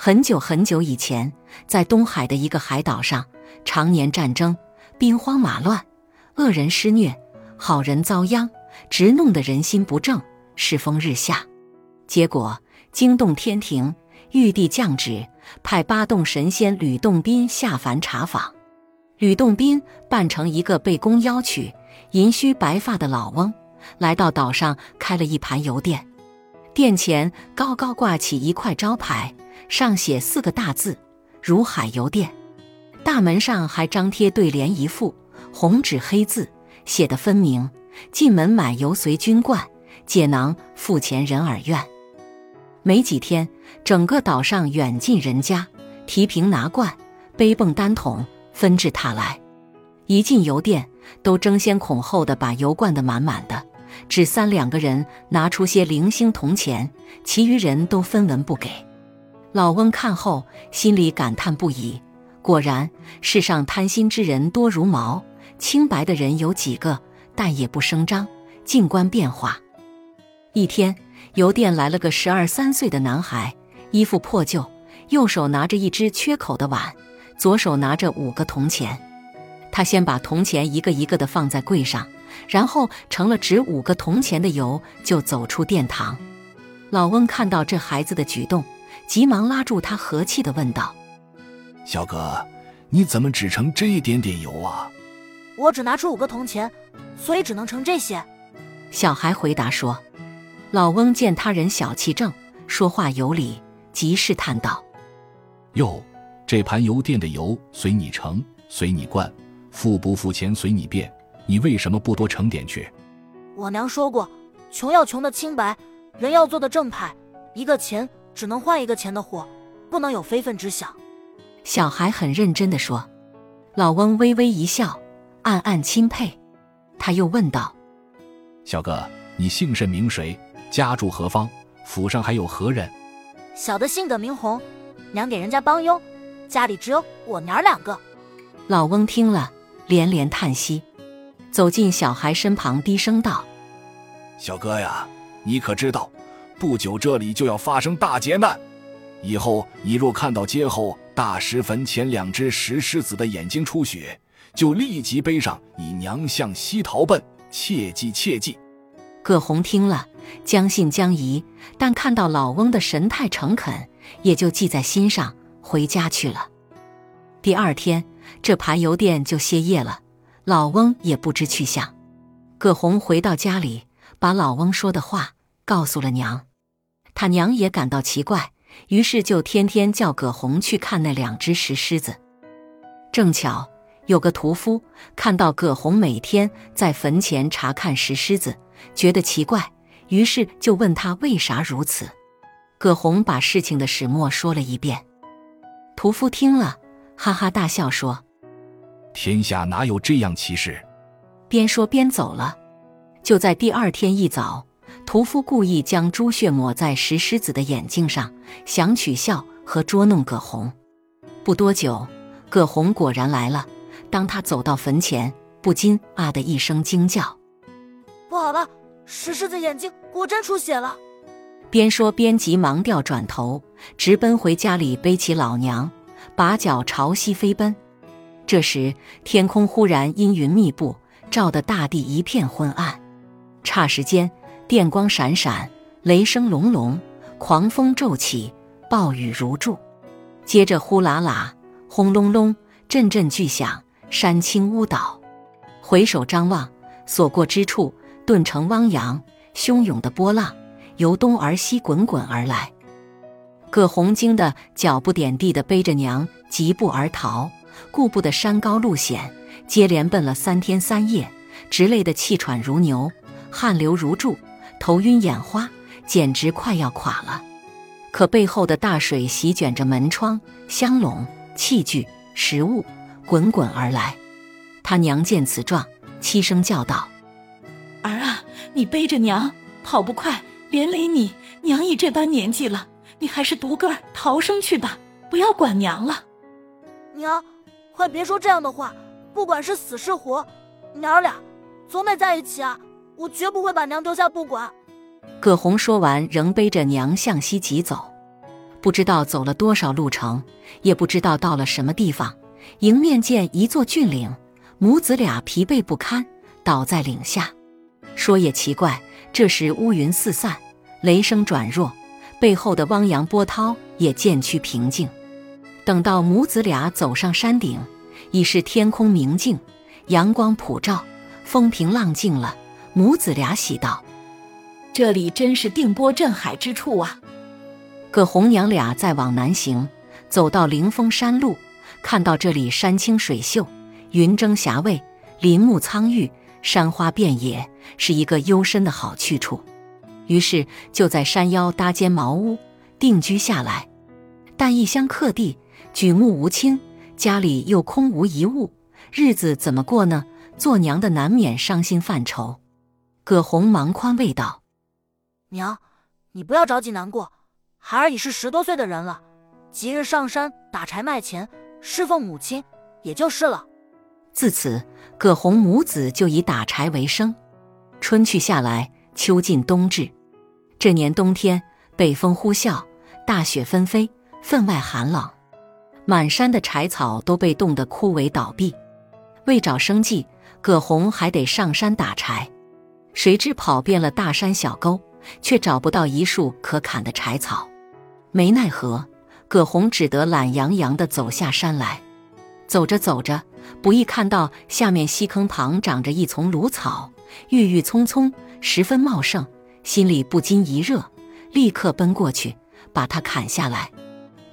很久很久以前，在东海的一个海岛上，常年战争，兵荒马乱，恶人施虐，好人遭殃，直弄得人心不正，世风日下。结果惊动天庭，玉帝降旨，派八洞神仙吕洞宾下凡查访。吕洞宾扮成一个被宫邀娶、银须白发的老翁，来到岛上开了一盘油店，店前高高挂起一块招牌。上写四个大字“如海油店”，大门上还张贴对联一副，红纸黑字写的分明：“进门买油随军灌，解囊付钱人耳愿。”没几天，整个岛上远近人家提瓶拿罐、背泵单桶纷至沓来，一进油店都争先恐后的把油灌得满满的，只三两个人拿出些零星铜钱，其余人都分文不给。老翁看后，心里感叹不已。果然，世上贪心之人多如毛，清白的人有几个？但也不声张，静观变化。一天，邮店来了个十二三岁的男孩，衣服破旧，右手拿着一只缺口的碗，左手拿着五个铜钱。他先把铜钱一个一个的放在柜上，然后盛了值五个铜钱的油，就走出殿堂。老翁看到这孩子的举动。急忙拉住他，和气的问道：“小哥，你怎么只盛这一点点油啊？”“我只拿出五个铜钱，所以只能盛这些。”小孩回答说。老翁见他人小气正，说话有理，即试探道：“哟，这盘油店的油随你盛，随你灌，付不付钱随你便，你为什么不多盛点去？”“我娘说过，穷要穷的清白，人要做的正派，一个钱。”只能换一个钱的货，不能有非分之想。小孩很认真的说。老翁微微一笑，暗暗钦佩。他又问道：“小哥，你姓甚名谁？家住何方？府上还有何人？”小的姓葛名红，娘给人家帮佣，家里只有我娘两个。老翁听了，连连叹息，走进小孩身旁，低声道：“小哥呀，你可知道？”不久，这里就要发生大劫难。以后你若看到街后大石坟前两只石狮子的眼睛出血，就立即背上你娘向西逃奔，切记切记。葛洪听了，将信将疑，但看到老翁的神态诚恳，也就记在心上，回家去了。第二天，这盘油店就歇业了，老翁也不知去向。葛洪回到家里，把老翁说的话告诉了娘。他娘也感到奇怪，于是就天天叫葛洪去看那两只石狮子。正巧有个屠夫看到葛洪每天在坟前查看石狮子，觉得奇怪，于是就问他为啥如此。葛洪把事情的始末说了一遍。屠夫听了，哈哈大笑说：“天下哪有这样奇事？”边说边走了。就在第二天一早。屠夫故意将猪血抹在石狮子的眼睛上，想取笑和捉弄葛洪。不多久，葛洪果然来了。当他走到坟前，不禁啊的一声惊叫：“不好了，石狮子眼睛果真出血了！”边说边急忙调转头，直奔回家里，背起老娘，把脚朝西飞奔。这时，天空忽然阴云密布，照得大地一片昏暗。霎时间。电光闪闪，雷声隆隆，狂风骤起，暴雨如注。接着呼啦啦，轰隆隆，阵阵巨响，山倾屋倒。回首张望，所过之处顿成汪洋，汹涌的波浪由东而西滚滚而来。葛洪惊得脚不点地的背着娘疾步而逃，顾不得山高路险，接连奔了三天三夜，直累得气喘如牛，汗流如注。头晕眼花，简直快要垮了。可背后的大水席卷着门窗、香笼、器具、食物，滚滚而来。他娘见此状，凄声叫道：“儿啊，你背着娘跑不快，连累你。娘已这般年纪了，你还是独个儿逃生去吧，不要管娘了。”娘，快别说这样的话。不管是死是活，娘儿俩总得在一起啊。我绝不会把娘丢下不管。葛洪说完，仍背着娘向西疾走。不不知道走了多少路程，也不知道到了什么地方，迎面见一座峻岭，母子俩疲惫不堪，倒在岭下。说也奇怪，这时乌云四散，雷声转弱，背后的汪洋波涛也渐趋平静。等到母子俩走上山顶，已是天空明净，阳光普照，风平浪静了。母子俩喜道：“这里真是定波镇海之处啊！”葛红娘俩再往南行，走到灵峰山路，看到这里山清水秀，云蒸霞蔚，林木苍郁，山花遍野，是一个幽深的好去处。于是就在山腰搭间茅屋定居下来。但异乡客地，举目无亲，家里又空无一物，日子怎么过呢？做娘的难免伤心犯愁。葛红忙宽慰道：“娘，你不要着急难过。”孩儿已是十多岁的人了，即日上山打柴卖钱，侍奉母亲，也就是了。自此，葛洪母子就以打柴为生。春去夏来，秋尽冬至，这年冬天，北风呼啸，大雪纷飞，分外寒冷，满山的柴草都被冻得枯萎倒闭。为找生计，葛洪还得上山打柴。谁知跑遍了大山小沟，却找不到一束可砍的柴草。没奈何，葛洪只得懒洋洋地走下山来。走着走着，不易看到下面溪坑旁长着一丛芦草，郁郁葱葱，十分茂盛，心里不禁一热，立刻奔过去，把它砍下来。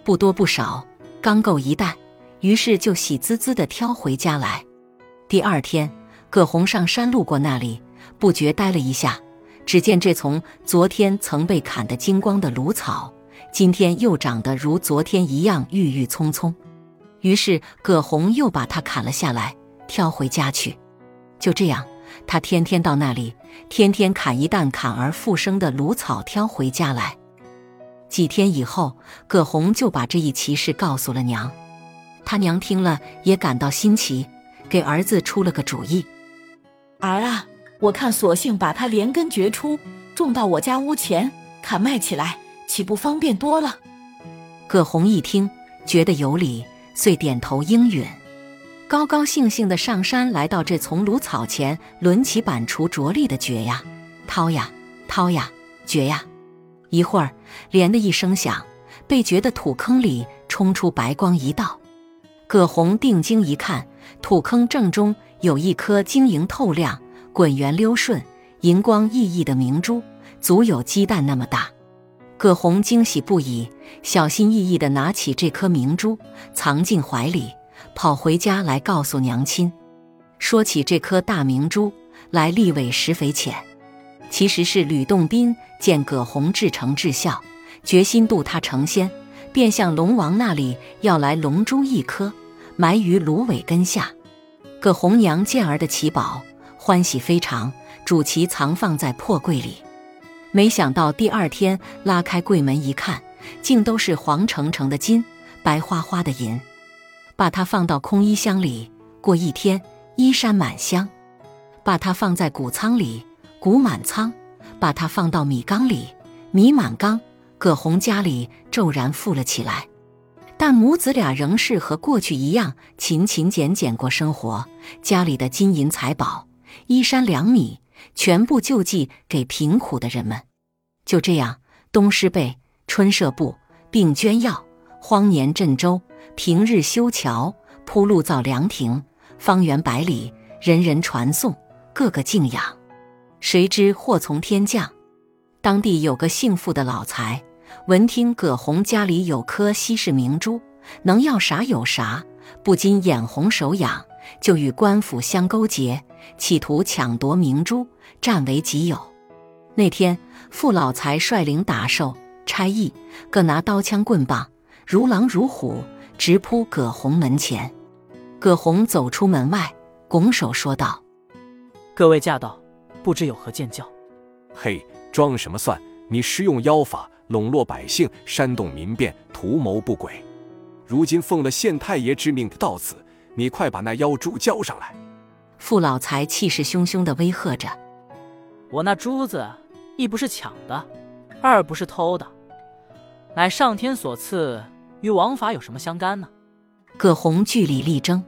不多不少，刚够一担，于是就喜滋滋地挑回家来。第二天，葛洪上山路过那里，不觉呆了一下，只见这丛昨天曾被砍得精光的芦草。今天又长得如昨天一样郁郁葱葱，于是葛洪又把它砍了下来，挑回家去。就这样，他天天到那里，天天砍一担砍而复生的芦草，挑回家来。几天以后，葛洪就把这一奇事告诉了娘。他娘听了也感到新奇，给儿子出了个主意：“儿啊，我看索性把它连根掘出，种到我家屋前，砍卖起来。”岂不方便多了？葛洪一听，觉得有理，遂点头应允，高高兴兴的上山，来到这丛芦草前，抡起板锄，着力的掘呀，掏呀，掏呀，掘呀。一会儿，连的一声响，被掘的土坑里冲出白光一道。葛红定睛一看，土坑正中有一颗晶莹透亮、滚圆溜顺、银光熠熠的明珠，足有鸡蛋那么大。葛红惊喜不已，小心翼翼地拿起这颗明珠，藏进怀里，跑回家来告诉娘亲。说起这颗大明珠来历委实匪浅，其实是吕洞宾见葛洪至诚至孝，决心渡他成仙，便向龙王那里要来龙珠一颗，埋于芦苇根下。葛红娘见儿的奇宝，欢喜非常，主其藏放在破柜里。没想到第二天拉开柜门一看，竟都是黄澄澄的金，白花花的银。把它放到空衣箱里，过一天衣衫满箱；把它放在谷仓里，谷满仓；把它放到米缸里，米满缸。葛洪家里骤然富了起来，但母子俩仍是和过去一样勤勤俭俭过生活，家里的金银财宝、衣衫两米。全部救济给贫苦的人们。就这样，冬施被，春设布，并捐药，荒年赈舟，平日修桥，铺路造凉亭，方圆百里人人传颂，个个敬仰。谁知祸从天降，当地有个姓傅的老财，闻听葛洪家里有颗稀世明珠，能要啥有啥，不禁眼红手痒，就与官府相勾结，企图抢夺明珠。占为己有。那天，傅老财率领打手、差役，各拿刀枪棍棒，如狼如虎，直扑葛洪门前。葛洪走出门外，拱手说道：“各位驾到，不知有何见教？”“嘿，装什么蒜？你施用妖法笼络百姓，煽动民变，图谋不轨。如今奉了县太爷之命到此，你快把那妖珠交上来！”傅老财气势汹汹地威吓着。我那珠子，一不是抢的，二不是偷的。乃上天所赐，与王法有什么相干呢？葛洪据理力争。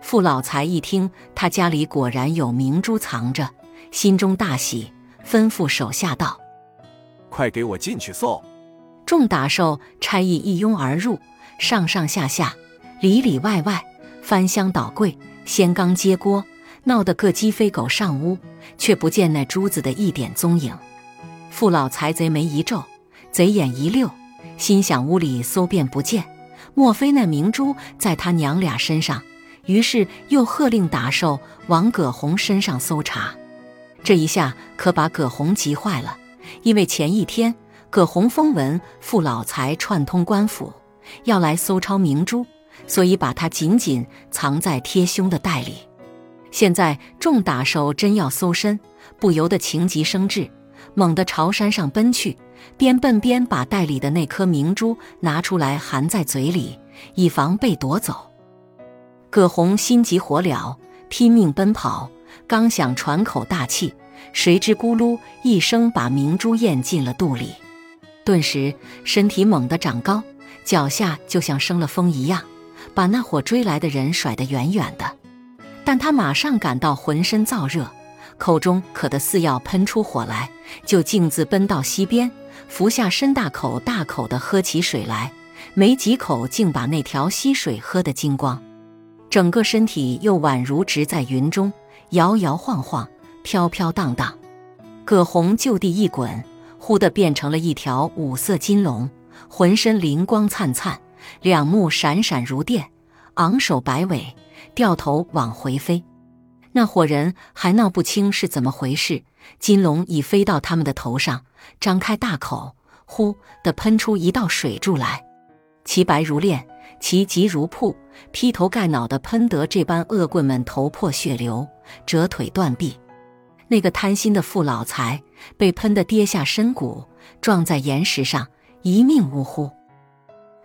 傅老财一听，他家里果然有明珠藏着，心中大喜，吩咐手下道：“快给我进去搜！”众打手差役一拥而入，上上下下、里里外外翻箱倒柜、掀缸揭锅，闹得各鸡飞狗上屋，却不见那珠子的一点踪影。傅老财贼眉一皱，贼眼一溜，心想屋里搜遍不见，莫非那明珠在他娘俩身上？于是又喝令打手往葛洪身上搜查，这一下可把葛洪急坏了。因为前一天葛洪风闻傅老财串通官府，要来搜抄明珠，所以把他紧紧藏在贴胸的袋里。现在众打手真要搜身，不由得情急生智，猛地朝山上奔去，边奔边把袋里的那颗明珠拿出来含在嘴里，以防被夺走。葛洪心急火燎，拼命奔跑，刚想喘口大气，谁知咕噜一声把明珠咽进了肚里，顿时身体猛地长高，脚下就像生了风一样，把那伙追来的人甩得远远的。但他马上感到浑身燥热，口中渴得似要喷出火来，就径自奔到溪边，伏下身，大口大口地喝起水来，没几口竟把那条溪水喝得精光。整个身体又宛如直在云中，摇摇晃晃，飘飘荡荡。葛洪就地一滚，忽地变成了一条五色金龙，浑身灵光灿灿，两目闪闪如电，昂首摆尾，掉头往回飞。那伙人还闹不清是怎么回事，金龙已飞到他们的头上，张开大口，呼地喷出一道水柱来，其白如炼。其疾如瀑，劈头盖脑的喷得这般恶棍们头破血流，折腿断臂。那个贪心的傅老财被喷得跌下深谷，撞在岩石上，一命呜呼。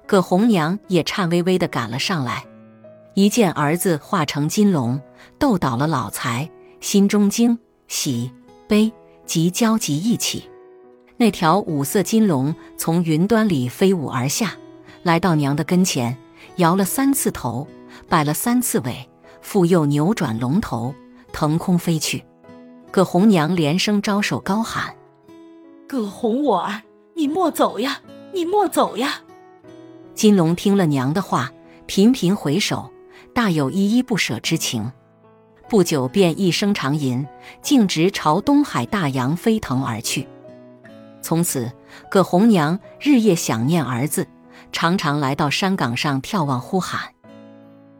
葛红娘也颤巍巍地赶了上来，一见儿子化成金龙，斗倒了老财，心中惊喜悲即交集一起。那条五色金龙从云端里飞舞而下。来到娘的跟前，摇了三次头，摆了三次尾，复又扭转龙头，腾空飞去。葛红娘连声招手，高喊：“葛红我儿，你莫走呀，你莫走呀！”金龙听了娘的话，频频回首，大有依依不舍之情。不久便一声长吟，径直朝东海大洋飞腾而去。从此，葛红娘日夜想念儿子。常常来到山岗上眺望，呼喊：“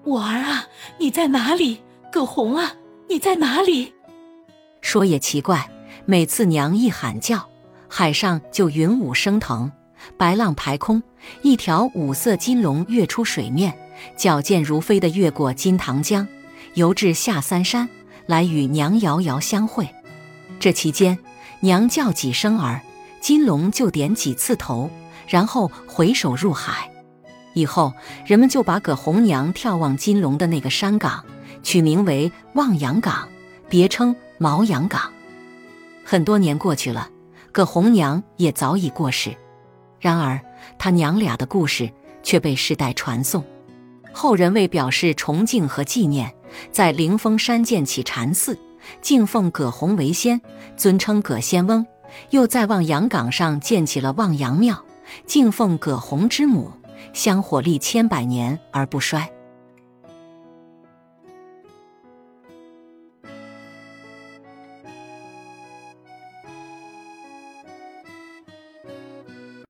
我儿啊，你在哪里？葛红啊，你在哪里？”说也奇怪，每次娘一喊叫，海上就云雾升腾，白浪排空，一条五色金龙跃出水面，矫健如飞地越过金塘江，游至下三山，来与娘遥遥相会。这期间，娘叫几声儿，金龙就点几次头。然后回首入海，以后人们就把葛红娘眺望金龙的那个山岗取名为望洋岗，别称毛洋岗。很多年过去了，葛红娘也早已过世，然而他娘俩的故事却被世代传颂。后人为表示崇敬和纪念，在灵峰山建起禅寺，敬奉葛洪为先，尊称葛仙翁；又在望洋岗上建起了望洋庙。敬奉葛洪之母，香火历千百年而不衰。